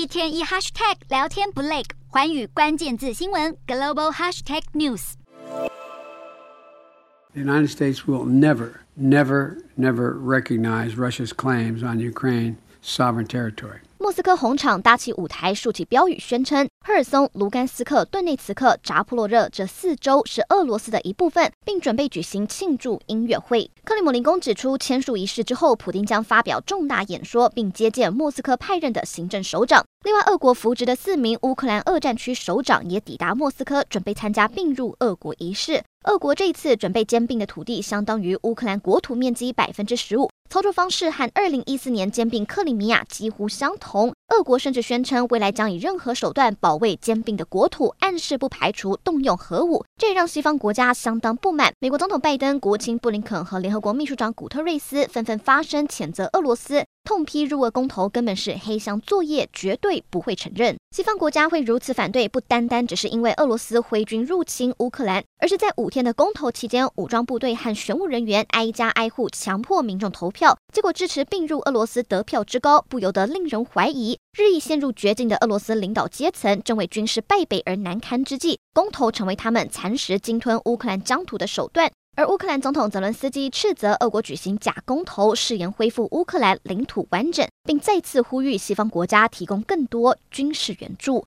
一天一 hashtag 聊天不累，寰宇关键字新闻 global hashtag news。The United States will never, never, never recognize Russia's claims on Ukraine sovereign territory. 莫斯科红场搭起舞台，竖起标语，宣称赫尔松、卢甘斯克、顿内茨克、扎波罗热这四州是俄罗斯的一部分，并准备举行庆祝音乐会。克里姆林宫指出，签署仪式之后，普丁将发表重大演说，并接见莫斯科派任的行政首长。另外，俄国扶植的四名乌克兰二战区首长也抵达莫斯科，准备参加并入俄国仪式。俄国这一次准备兼并的土地，相当于乌克兰国土面积百分之十五。操作方式和二零一四年兼并克里米亚几乎相同。俄国甚至宣称未来将以任何手段保卫兼并的国土，暗示不排除动用核武。这也让西方国家相当不满。美国总统拜登、国务卿布林肯和联合国秘书长古特瑞斯纷纷发声谴责俄罗斯。痛批入俄公投根本是黑箱作业，绝对不会承认。西方国家会如此反对，不单单只是因为俄罗斯挥军入侵乌克兰，而是在五天的公投期间，武装部队和选务人员挨家挨户强迫民众投票，结果支持并入俄罗斯得票之高，不由得令人怀疑，日益陷入绝境的俄罗斯领导阶层正为军事败北而难堪之际，公投成为他们蚕食鲸吞乌克兰疆土的手段。而乌克兰总统泽伦斯基斥责俄国举行假公投，誓言恢复乌克兰领土完整，并再次呼吁西方国家提供更多军事援助。